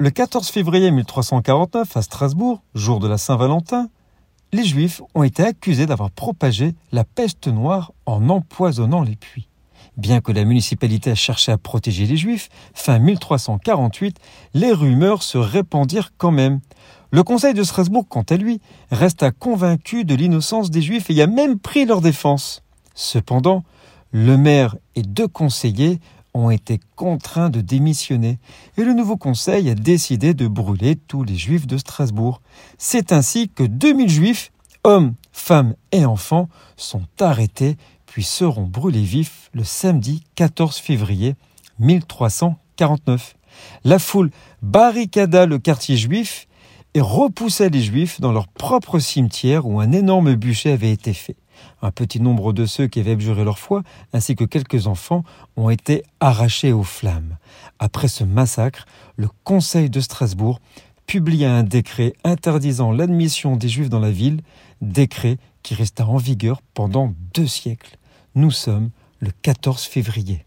Le 14 février 1349, à Strasbourg, jour de la Saint-Valentin, les Juifs ont été accusés d'avoir propagé la peste noire en empoisonnant les puits. Bien que la municipalité a cherché à protéger les Juifs, fin 1348, les rumeurs se répandirent quand même. Le Conseil de Strasbourg, quant à lui, resta convaincu de l'innocence des Juifs et y a même pris leur défense. Cependant, le maire et deux conseillers ont été contraints de démissionner et le nouveau conseil a décidé de brûler tous les juifs de Strasbourg. C'est ainsi que 2000 juifs, hommes, femmes et enfants, sont arrêtés puis seront brûlés vifs le samedi 14 février 1349. La foule barricada le quartier juif et repoussa les juifs dans leur propre cimetière où un énorme bûcher avait été fait. Un petit nombre de ceux qui avaient abjuré leur foi, ainsi que quelques enfants, ont été arrachés aux flammes. Après ce massacre, le Conseil de Strasbourg publia un décret interdisant l'admission des Juifs dans la ville, décret qui resta en vigueur pendant deux siècles. Nous sommes le 14 février.